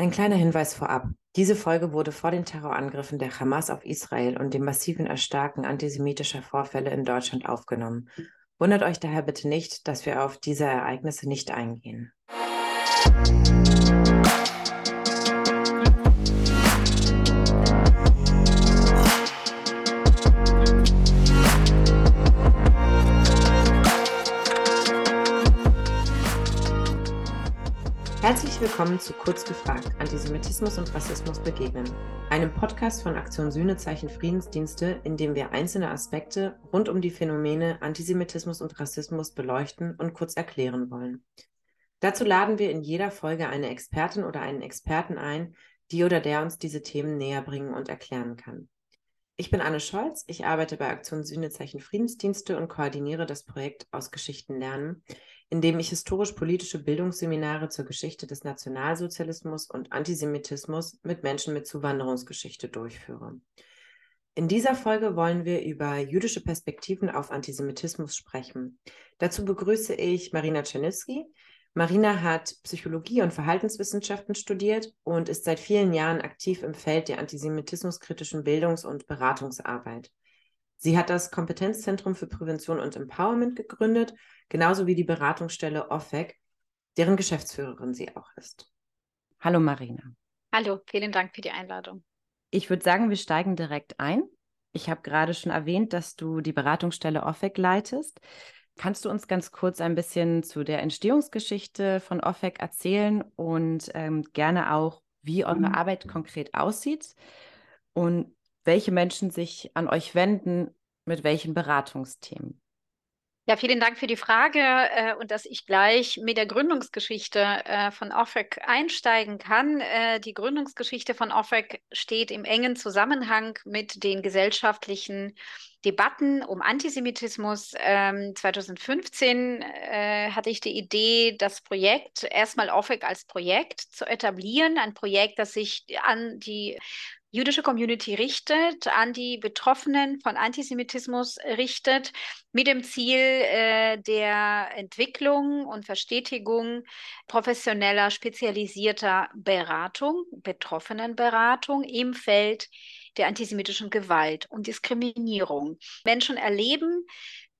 Ein kleiner Hinweis vorab. Diese Folge wurde vor den Terrorangriffen der Hamas auf Israel und dem massiven Erstarken antisemitischer Vorfälle in Deutschland aufgenommen. Wundert euch daher bitte nicht, dass wir auf diese Ereignisse nicht eingehen. Herzlich willkommen zu Kurz gefragt, Antisemitismus und Rassismus begegnen, einem Podcast von Aktion Sühnezeichen Friedensdienste, in dem wir einzelne Aspekte rund um die Phänomene Antisemitismus und Rassismus beleuchten und kurz erklären wollen. Dazu laden wir in jeder Folge eine Expertin oder einen Experten ein, die oder der uns diese Themen näher bringen und erklären kann. Ich bin Anne Scholz, ich arbeite bei Aktion Sühnezeichen Friedensdienste und koordiniere das Projekt Aus Geschichten lernen, in dem ich historisch-politische Bildungsseminare zur Geschichte des Nationalsozialismus und Antisemitismus mit Menschen mit Zuwanderungsgeschichte durchführe. In dieser Folge wollen wir über jüdische Perspektiven auf Antisemitismus sprechen. Dazu begrüße ich Marina Czernitzky. Marina hat Psychologie und Verhaltenswissenschaften studiert und ist seit vielen Jahren aktiv im Feld der antisemitismuskritischen Bildungs- und Beratungsarbeit. Sie hat das Kompetenzzentrum für Prävention und Empowerment gegründet genauso wie die Beratungsstelle OFEC, deren Geschäftsführerin sie auch ist. Hallo Marina. Hallo, vielen Dank für die Einladung. Ich würde sagen, wir steigen direkt ein. Ich habe gerade schon erwähnt, dass du die Beratungsstelle OFEC leitest. Kannst du uns ganz kurz ein bisschen zu der Entstehungsgeschichte von OFEC erzählen und ähm, gerne auch, wie eure mhm. Arbeit konkret aussieht und welche Menschen sich an euch wenden mit welchen Beratungsthemen? Ja, vielen Dank für die Frage äh, und dass ich gleich mit der Gründungsgeschichte äh, von OFREC einsteigen kann. Äh, die Gründungsgeschichte von OFREC steht im engen Zusammenhang mit den gesellschaftlichen Debatten um Antisemitismus. Ähm, 2015 äh, hatte ich die Idee, das Projekt erstmal OFREC als Projekt zu etablieren, ein Projekt, das sich an die jüdische Community richtet, an die Betroffenen von Antisemitismus richtet, mit dem Ziel äh, der Entwicklung und Verstetigung professioneller, spezialisierter Beratung, Betroffenenberatung im Feld der antisemitischen Gewalt und Diskriminierung. Menschen erleben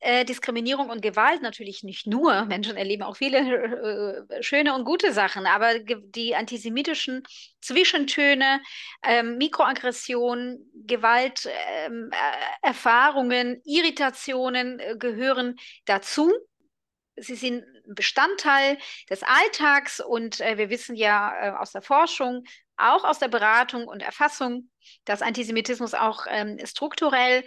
äh, Diskriminierung und Gewalt natürlich nicht nur. Menschen erleben auch viele äh, schöne und gute Sachen, aber die antisemitischen Zwischentöne, äh, Gewalterfahrungen, ähm, äh, Irritationen äh, gehören dazu. Sie sind Bestandteil des Alltags und äh, wir wissen ja aus der Forschung, auch aus der Beratung und Erfassung, dass Antisemitismus auch ähm, strukturell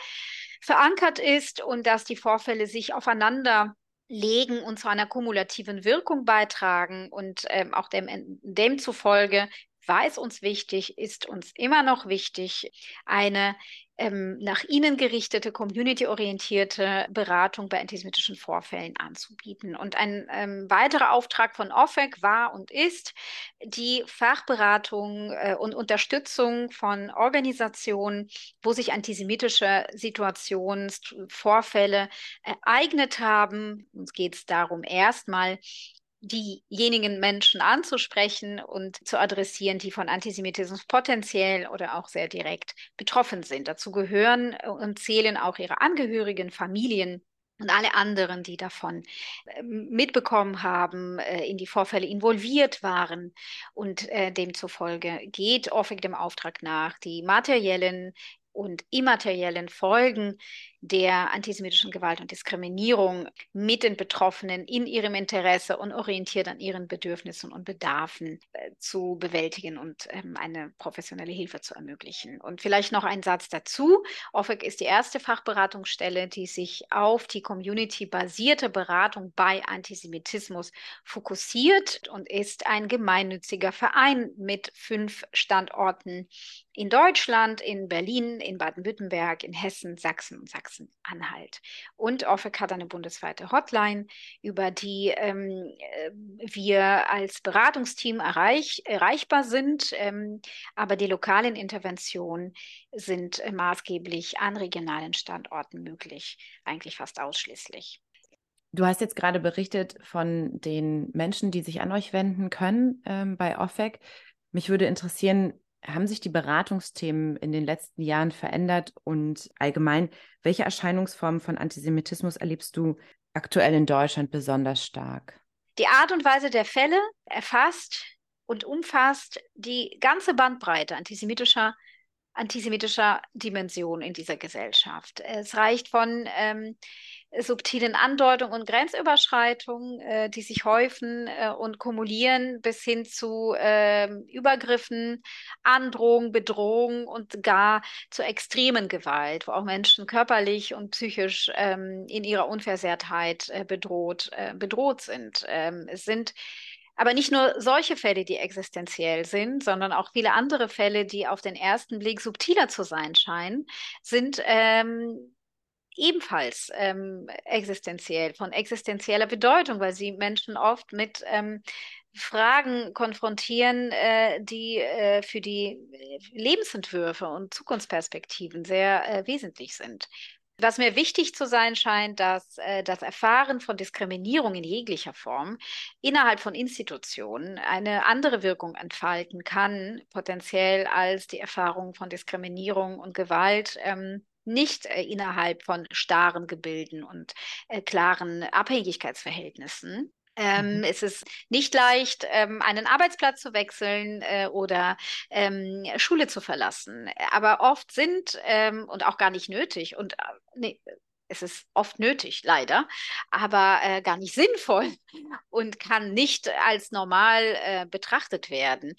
verankert ist und dass die Vorfälle sich aufeinander legen und zu einer kumulativen Wirkung beitragen und ähm, auch dem, demzufolge war es uns wichtig, ist uns immer noch wichtig, eine ähm, nach innen gerichtete, community-orientierte Beratung bei antisemitischen Vorfällen anzubieten. Und ein ähm, weiterer Auftrag von OFEC war und ist die Fachberatung äh, und Unterstützung von Organisationen, wo sich antisemitische Situationen, Vorfälle ereignet haben. Uns geht es darum, erstmal diejenigen Menschen anzusprechen und zu adressieren, die von Antisemitismus potenziell oder auch sehr direkt betroffen sind. Dazu gehören und zählen auch ihre Angehörigen, Familien, und alle anderen, die davon ähm, mitbekommen haben, äh, in die Vorfälle involviert waren. Und äh, demzufolge geht OFIC dem Auftrag nach, die materiellen und immateriellen Folgen der antisemitischen Gewalt und Diskriminierung mit den Betroffenen in ihrem Interesse und orientiert an ihren Bedürfnissen und Bedarfen äh, zu bewältigen und ähm, eine professionelle Hilfe zu ermöglichen. Und vielleicht noch ein Satz dazu. OFEC ist die erste Fachberatungsstelle, die sich auf die community-basierte Beratung bei Antisemitismus fokussiert und ist ein gemeinnütziger Verein mit fünf Standorten in Deutschland, in Berlin, in Baden-Württemberg, in Hessen, Sachsen und Sachsen. Sachsen-Anhalt. Und OFEC hat eine bundesweite Hotline, über die ähm, äh, wir als Beratungsteam erreich, erreichbar sind, ähm, aber die lokalen Interventionen sind äh, maßgeblich an regionalen Standorten möglich, eigentlich fast ausschließlich. Du hast jetzt gerade berichtet von den Menschen, die sich an euch wenden können ähm, bei OFEC. Mich würde interessieren, haben sich die Beratungsthemen in den letzten Jahren verändert und allgemein, welche Erscheinungsformen von Antisemitismus erlebst du aktuell in Deutschland besonders stark? Die Art und Weise der Fälle erfasst und umfasst die ganze Bandbreite antisemitischer antisemitischer Dimension in dieser Gesellschaft. Es reicht von ähm, subtilen Andeutungen und Grenzüberschreitungen, äh, die sich häufen äh, und kumulieren, bis hin zu äh, Übergriffen, Androhung, Bedrohung und gar zu extremen Gewalt, wo auch Menschen körperlich und psychisch ähm, in ihrer Unversehrtheit äh, bedroht, äh, bedroht sind. Ähm, es sind aber nicht nur solche Fälle, die existenziell sind, sondern auch viele andere Fälle, die auf den ersten Blick subtiler zu sein scheinen, sind ähm, ebenfalls ähm, existenziell, von existenzieller Bedeutung, weil sie Menschen oft mit ähm, Fragen konfrontieren, äh, die äh, für die Lebensentwürfe und Zukunftsperspektiven sehr äh, wesentlich sind. Was mir wichtig zu sein scheint, dass äh, das Erfahren von Diskriminierung in jeglicher Form innerhalb von Institutionen eine andere Wirkung entfalten kann, potenziell als die Erfahrung von Diskriminierung und Gewalt. Ähm, nicht äh, innerhalb von starren Gebilden und äh, klaren Abhängigkeitsverhältnissen. Ähm, mhm. Es ist nicht leicht, ähm, einen Arbeitsplatz zu wechseln äh, oder ähm, Schule zu verlassen. Aber oft sind ähm, und auch gar nicht nötig und äh, nee, es ist oft nötig, leider, aber äh, gar nicht sinnvoll und kann nicht als normal äh, betrachtet werden.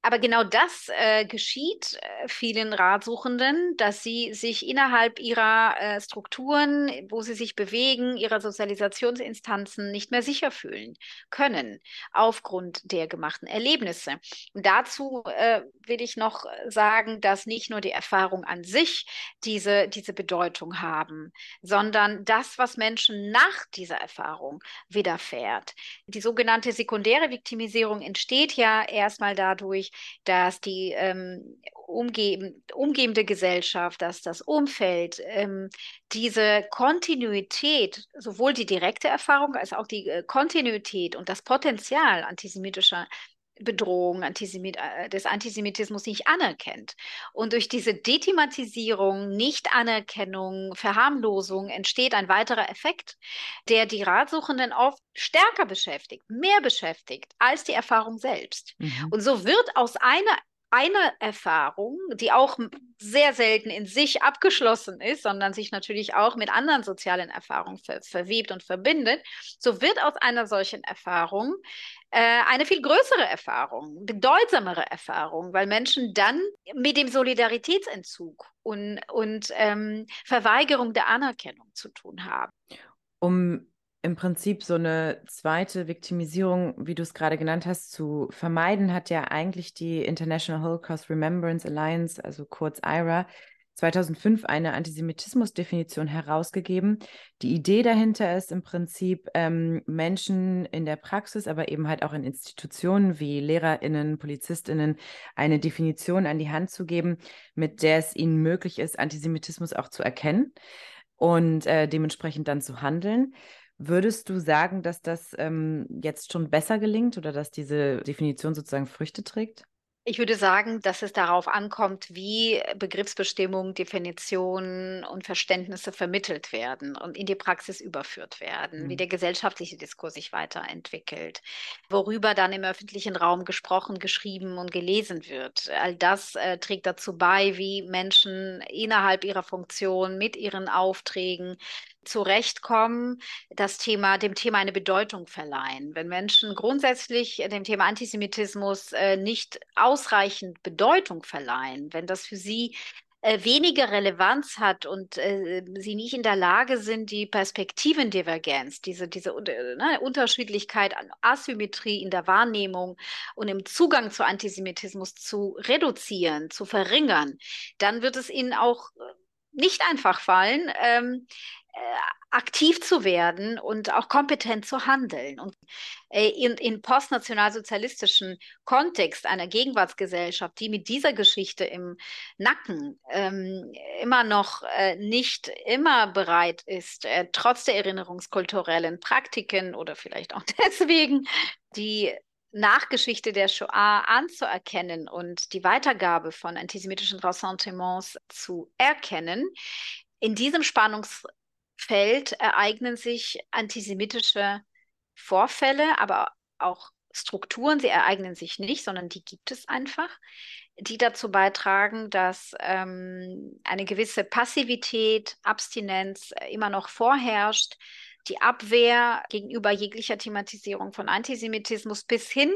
Aber genau das äh, geschieht äh, vielen Ratsuchenden, dass sie sich innerhalb ihrer äh, Strukturen, wo sie sich bewegen, ihrer Sozialisationsinstanzen nicht mehr sicher fühlen können, aufgrund der gemachten Erlebnisse. Und dazu äh, will ich noch sagen, dass nicht nur die Erfahrung an sich diese, diese Bedeutung haben, sondern das, was Menschen nach dieser Erfahrung widerfährt. Die sogenannte sekundäre Viktimisierung entsteht ja erstmal dadurch, dass die ähm, umgeben, umgebende Gesellschaft, dass das Umfeld ähm, diese Kontinuität, sowohl die direkte Erfahrung als auch die äh, Kontinuität und das Potenzial antisemitischer Bedrohung Antisemit äh, des Antisemitismus nicht anerkennt. Und durch diese Dethematisierung, Nichtanerkennung, Verharmlosung entsteht ein weiterer Effekt, der die Ratsuchenden oft stärker beschäftigt, mehr beschäftigt als die Erfahrung selbst. Mhm. Und so wird aus einer eine Erfahrung, die auch sehr selten in sich abgeschlossen ist, sondern sich natürlich auch mit anderen sozialen Erfahrungen ver verwebt und verbindet, so wird aus einer solchen Erfahrung eine viel größere Erfahrung, bedeutsamere Erfahrung, weil Menschen dann mit dem Solidaritätsentzug und, und ähm, Verweigerung der Anerkennung zu tun haben. Um im Prinzip so eine zweite Viktimisierung, wie du es gerade genannt hast, zu vermeiden, hat ja eigentlich die International Holocaust Remembrance Alliance, also kurz IRA, 2005 eine Antisemitismusdefinition herausgegeben. Die Idee dahinter ist im Prinzip, ähm, Menschen in der Praxis, aber eben halt auch in Institutionen wie LehrerInnen, PolizistInnen eine Definition an die Hand zu geben, mit der es ihnen möglich ist, Antisemitismus auch zu erkennen und äh, dementsprechend dann zu handeln. Würdest du sagen, dass das ähm, jetzt schon besser gelingt oder dass diese Definition sozusagen Früchte trägt? Ich würde sagen, dass es darauf ankommt, wie Begriffsbestimmungen, Definitionen und Verständnisse vermittelt werden und in die Praxis überführt werden, mhm. wie der gesellschaftliche Diskurs sich weiterentwickelt, worüber dann im öffentlichen Raum gesprochen, geschrieben und gelesen wird. All das äh, trägt dazu bei, wie Menschen innerhalb ihrer Funktion mit ihren Aufträgen zurechtkommen, das Thema, dem Thema eine Bedeutung verleihen. Wenn Menschen grundsätzlich dem Thema Antisemitismus äh, nicht ausreichend Bedeutung verleihen, wenn das für sie äh, weniger Relevanz hat und äh, sie nicht in der Lage sind, die Perspektivendivergenz, diese, diese äh, ne, Unterschiedlichkeit Asymmetrie in der Wahrnehmung und im Zugang zu Antisemitismus zu reduzieren, zu verringern, dann wird es ihnen auch äh, nicht einfach fallen, ähm, äh, aktiv zu werden und auch kompetent zu handeln. Und äh, in, in postnationalsozialistischen Kontext einer Gegenwartsgesellschaft, die mit dieser Geschichte im Nacken ähm, immer noch äh, nicht immer bereit ist, äh, trotz der erinnerungskulturellen Praktiken oder vielleicht auch deswegen, die Nachgeschichte der Shoah anzuerkennen und die Weitergabe von antisemitischen Ressentiments zu erkennen. In diesem Spannungsfeld ereignen sich antisemitische Vorfälle, aber auch Strukturen. Sie ereignen sich nicht, sondern die gibt es einfach, die dazu beitragen, dass ähm, eine gewisse Passivität, Abstinenz immer noch vorherrscht die Abwehr gegenüber jeglicher Thematisierung von Antisemitismus bis hin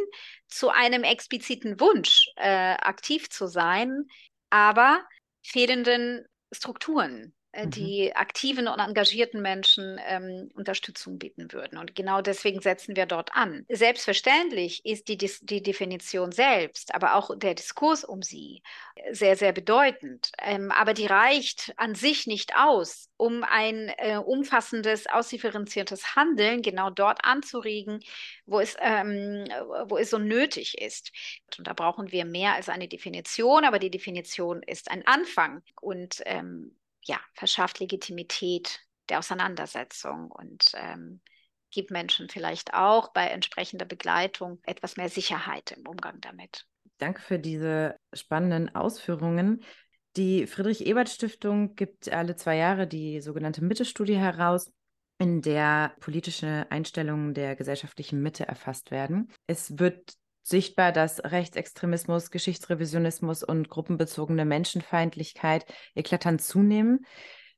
zu einem expliziten Wunsch, äh, aktiv zu sein, aber fehlenden Strukturen, äh, mhm. die aktiven und engagierten Menschen ähm, Unterstützung bieten würden. Und genau deswegen setzen wir dort an. Selbstverständlich ist die, die Definition selbst, aber auch der Diskurs um sie sehr, sehr bedeutend. Ähm, aber die reicht an sich nicht aus, um ein äh, umfassendes, ausdifferenziertes Handeln genau dort anzuregen, wo es, ähm, wo es so nötig ist. Und da brauchen wir mehr als eine Definition, aber die Definition ist ein Anfang. Und ähm, ja, verschafft Legitimität der Auseinandersetzung und ähm, gibt Menschen vielleicht auch bei entsprechender Begleitung etwas mehr Sicherheit im Umgang damit. Danke für diese spannenden Ausführungen. Die Friedrich-Ebert-Stiftung gibt alle zwei Jahre die sogenannte Mitte-Studie heraus, in der politische Einstellungen der gesellschaftlichen Mitte erfasst werden. Es wird sichtbar, dass Rechtsextremismus, Geschichtsrevisionismus und gruppenbezogene Menschenfeindlichkeit eklatant zunehmen.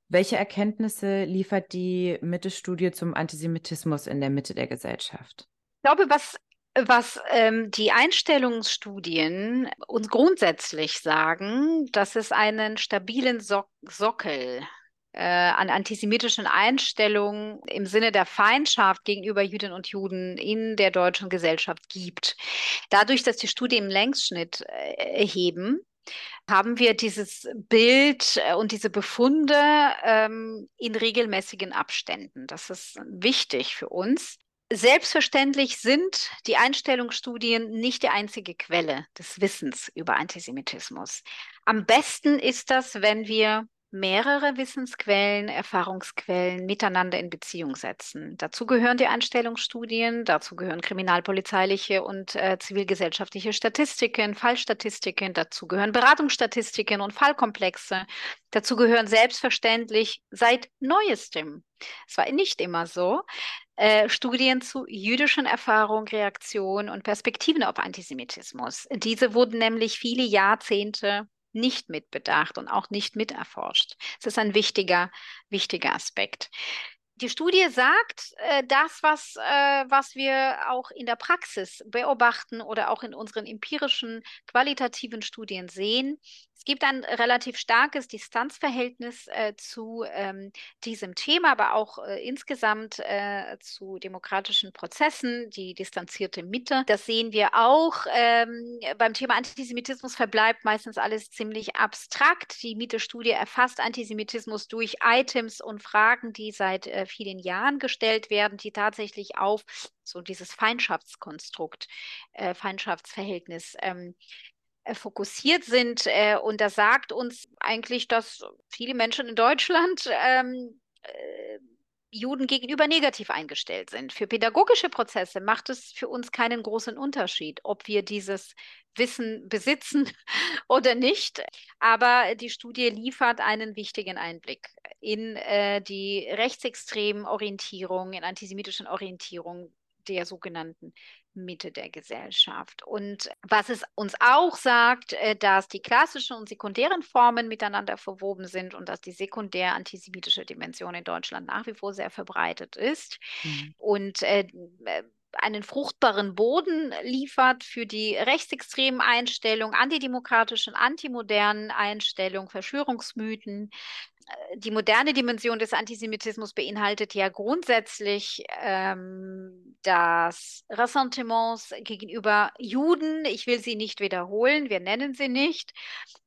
Welche Erkenntnisse liefert die Mitte-Studie zum Antisemitismus in der Mitte der Gesellschaft? Ich glaube, was, was ähm, die Einstellungsstudien uns grundsätzlich sagen, dass es einen stabilen so Sockel an antisemitischen Einstellungen im Sinne der Feindschaft gegenüber Jüdinnen und Juden in der deutschen Gesellschaft gibt. Dadurch, dass die Studie im Längsschnitt äh, erheben, haben wir dieses Bild äh, und diese Befunde ähm, in regelmäßigen Abständen. Das ist wichtig für uns. Selbstverständlich sind die Einstellungsstudien nicht die einzige Quelle des Wissens über Antisemitismus. Am besten ist das, wenn wir mehrere Wissensquellen, Erfahrungsquellen miteinander in Beziehung setzen. Dazu gehören die Einstellungsstudien, dazu gehören kriminalpolizeiliche und äh, zivilgesellschaftliche Statistiken, Fallstatistiken, dazu gehören Beratungsstatistiken und Fallkomplexe. Dazu gehören selbstverständlich seit neuestem, es war nicht immer so, äh, Studien zu jüdischen Erfahrungen, Reaktionen und Perspektiven auf Antisemitismus. Diese wurden nämlich viele Jahrzehnte nicht mitbedacht und auch nicht miterforscht. Das ist ein wichtiger, wichtiger Aspekt. Die Studie sagt äh, das, was, äh, was wir auch in der Praxis beobachten oder auch in unseren empirischen qualitativen Studien sehen. Es gibt ein relativ starkes Distanzverhältnis äh, zu ähm, diesem Thema, aber auch äh, insgesamt äh, zu demokratischen Prozessen, die distanzierte Mitte. Das sehen wir auch. Ähm, beim Thema Antisemitismus verbleibt meistens alles ziemlich abstrakt. Die Mitte-Studie erfasst Antisemitismus durch Items und Fragen, die seit äh, vielen Jahren gestellt werden, die tatsächlich auf so dieses Feindschaftskonstrukt, äh, Feindschaftsverhältnis ähm, äh, fokussiert sind. Äh, und das sagt uns eigentlich, dass viele Menschen in Deutschland ähm, äh, Juden gegenüber negativ eingestellt sind. Für pädagogische Prozesse macht es für uns keinen großen Unterschied, ob wir dieses Wissen besitzen oder nicht. Aber die Studie liefert einen wichtigen Einblick in äh, die rechtsextremen Orientierung, in antisemitischen Orientierung der sogenannten Mitte der Gesellschaft. Und was es uns auch sagt, äh, dass die klassischen und sekundären Formen miteinander verwoben sind und dass die sekundär antisemitische Dimension in Deutschland nach wie vor sehr verbreitet ist. Mhm. Und äh, einen fruchtbaren Boden liefert für die rechtsextremen Einstellungen, antidemokratischen, antimodernen Einstellungen, Verschwörungsmythen, die moderne Dimension des Antisemitismus beinhaltet ja grundsätzlich ähm, das Ressentiments gegenüber Juden. Ich will sie nicht wiederholen, wir nennen sie nicht.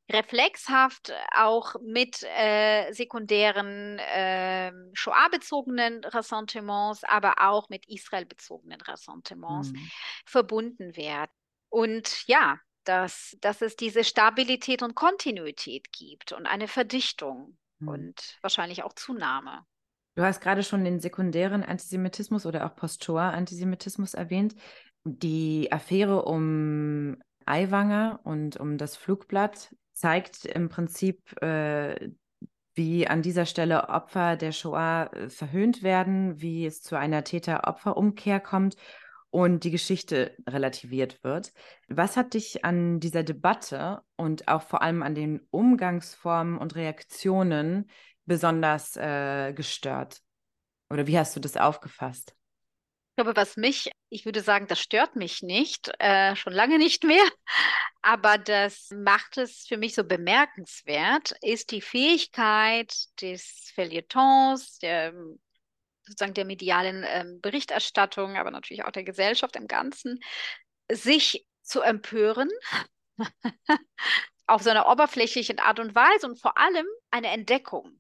Reflexhaft auch mit äh, sekundären äh, Shoah-bezogenen Ressentiments, aber auch mit Israel-bezogenen Ressentiments mhm. verbunden werden. Und ja, dass, dass es diese Stabilität und Kontinuität gibt und eine Verdichtung hm. und wahrscheinlich auch Zunahme. Du hast gerade schon den sekundären Antisemitismus oder auch Post-Shoah-Antisemitismus erwähnt. Die Affäre um Aiwanger und um das Flugblatt zeigt im Prinzip, äh, wie an dieser Stelle Opfer der Shoah äh, verhöhnt werden, wie es zu einer Täter-Opfer-Umkehr kommt und die Geschichte relativiert wird. Was hat dich an dieser Debatte und auch vor allem an den Umgangsformen und Reaktionen besonders äh, gestört? Oder wie hast du das aufgefasst? Ich glaube, was mich, ich würde sagen, das stört mich nicht, äh, schon lange nicht mehr, aber das macht es für mich so bemerkenswert, ist die Fähigkeit des Feuilletons, der sozusagen der medialen ähm, Berichterstattung, aber natürlich auch der Gesellschaft im Ganzen, sich zu empören auf so einer oberflächlichen Art und Weise und vor allem eine Entdeckung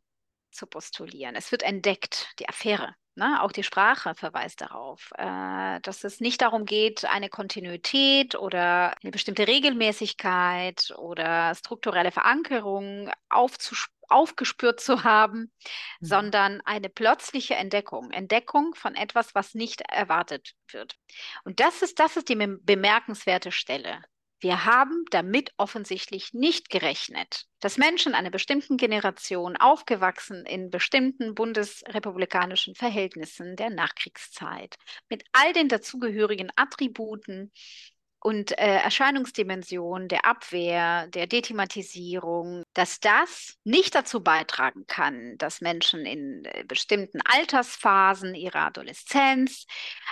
zu postulieren. Es wird entdeckt, die Affäre. Ne? Auch die Sprache verweist darauf, äh, dass es nicht darum geht, eine Kontinuität oder eine bestimmte Regelmäßigkeit oder strukturelle Verankerung aufgespürt zu haben, mhm. sondern eine plötzliche Entdeckung, Entdeckung von etwas, was nicht erwartet wird. Und das ist, das ist die bemerkenswerte Stelle wir haben damit offensichtlich nicht gerechnet, dass Menschen einer bestimmten Generation, aufgewachsen in bestimmten bundesrepublikanischen Verhältnissen der Nachkriegszeit, mit all den dazugehörigen Attributen und äh, Erscheinungsdimension der Abwehr, der Dethematisierung, dass das nicht dazu beitragen kann, dass Menschen in äh, bestimmten Altersphasen ihrer Adoleszenz,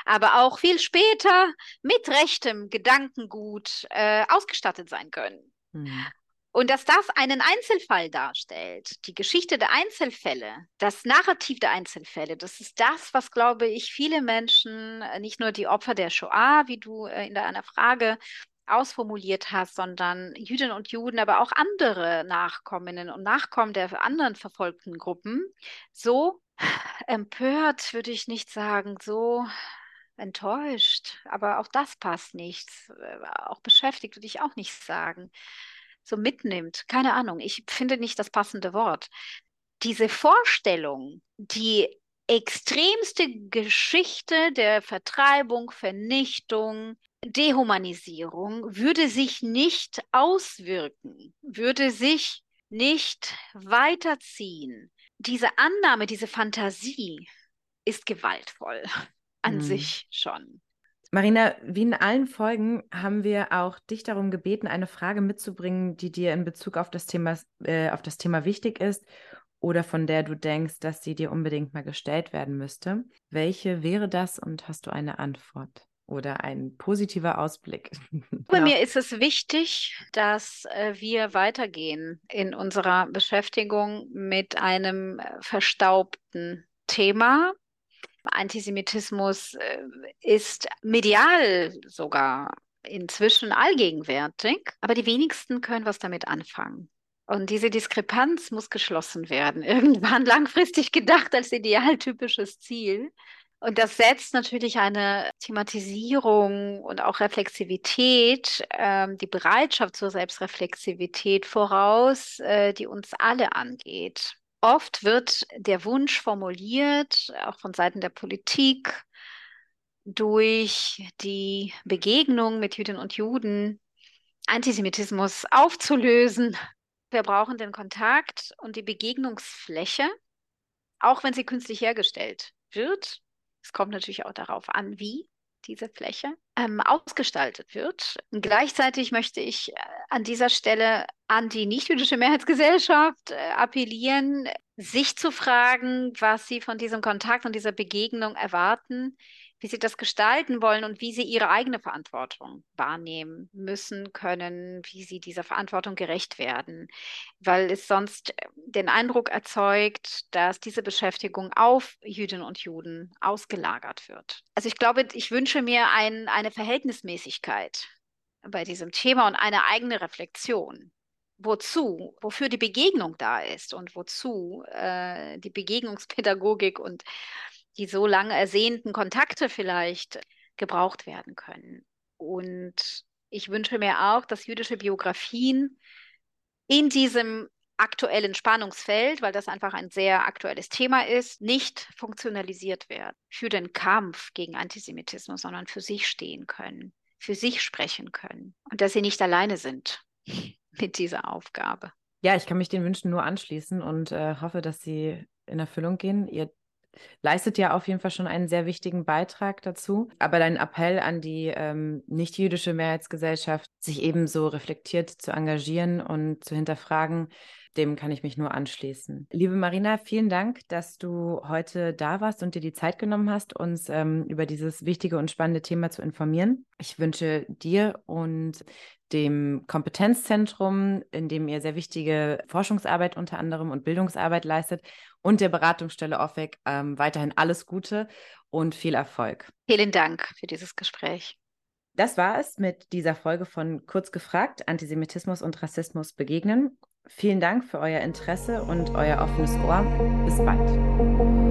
aber auch viel später mit rechtem Gedankengut äh, ausgestattet sein können. Mhm. Und dass das einen Einzelfall darstellt, die Geschichte der Einzelfälle, das Narrativ der Einzelfälle, das ist das, was, glaube ich, viele Menschen, äh, nicht nur die Opfer der Shoah, wie du äh, in deiner Frage ausformuliert hast, sondern Jüdinnen und Juden, aber auch andere Nachkomminnen und Nachkommen der anderen verfolgten Gruppen, so empört, würde ich nicht sagen, so enttäuscht, aber auch das passt nicht. Äh, auch beschäftigt würde ich auch nicht sagen so mitnimmt. Keine Ahnung, ich finde nicht das passende Wort. Diese Vorstellung, die extremste Geschichte der Vertreibung, Vernichtung, Dehumanisierung würde sich nicht auswirken, würde sich nicht weiterziehen. Diese Annahme, diese Fantasie ist gewaltvoll an mhm. sich schon. Marina, wie in allen Folgen haben wir auch dich darum gebeten, eine Frage mitzubringen, die dir in Bezug auf das Thema, äh, auf das Thema wichtig ist oder von der du denkst, dass sie dir unbedingt mal gestellt werden müsste. Welche wäre das und hast du eine Antwort? Oder ein positiver Ausblick. Bei mir ist es wichtig, dass äh, wir weitergehen in unserer Beschäftigung mit einem äh, verstaubten Thema, Antisemitismus äh, ist medial sogar inzwischen allgegenwärtig, aber die wenigsten können was damit anfangen. Und diese Diskrepanz muss geschlossen werden, irgendwann langfristig gedacht als idealtypisches Ziel. Und das setzt natürlich eine Thematisierung und auch Reflexivität, äh, die Bereitschaft zur Selbstreflexivität voraus, äh, die uns alle angeht. Oft wird der Wunsch formuliert, auch von Seiten der Politik, durch die Begegnung mit Jüdinnen und Juden Antisemitismus aufzulösen. Wir brauchen den Kontakt und die Begegnungsfläche, auch wenn sie künstlich hergestellt wird. Es kommt natürlich auch darauf an, wie diese Fläche ähm, ausgestaltet wird. Und gleichzeitig möchte ich äh, an dieser Stelle an die nichtjüdische Mehrheitsgesellschaft äh, appellieren, sich zu fragen, was sie von diesem Kontakt und dieser Begegnung erwarten, wie sie das gestalten wollen und wie sie ihre eigene Verantwortung wahrnehmen müssen können, wie sie dieser Verantwortung gerecht werden, weil es sonst äh, den Eindruck erzeugt, dass diese Beschäftigung auf Jüdinnen und Juden ausgelagert wird. Also ich glaube, ich wünsche mir ein, eine Verhältnismäßigkeit bei diesem Thema und eine eigene Reflexion wozu, wofür die Begegnung da ist und wozu äh, die Begegnungspädagogik und die so lange ersehnten Kontakte vielleicht gebraucht werden können. Und ich wünsche mir auch, dass jüdische Biografien in diesem aktuellen Spannungsfeld, weil das einfach ein sehr aktuelles Thema ist, nicht funktionalisiert werden für den Kampf gegen Antisemitismus, sondern für sich stehen können, für sich sprechen können und dass sie nicht alleine sind mit dieser Aufgabe. Ja, ich kann mich den Wünschen nur anschließen und äh, hoffe, dass sie in Erfüllung gehen. Ihr leistet ja auf jeden Fall schon einen sehr wichtigen Beitrag dazu. Aber dein Appell an die ähm, nicht-jüdische Mehrheitsgesellschaft, sich ebenso reflektiert zu engagieren und zu hinterfragen, dem kann ich mich nur anschließen. Liebe Marina, vielen Dank, dass du heute da warst und dir die Zeit genommen hast, uns ähm, über dieses wichtige und spannende Thema zu informieren. Ich wünsche dir und dem Kompetenzzentrum, in dem ihr sehr wichtige Forschungsarbeit unter anderem und Bildungsarbeit leistet und der Beratungsstelle OFEC ähm, weiterhin alles Gute und viel Erfolg. Vielen Dank für dieses Gespräch. Das war es mit dieser Folge von Kurz gefragt, Antisemitismus und Rassismus begegnen. Vielen Dank für euer Interesse und euer offenes Ohr. Bis bald.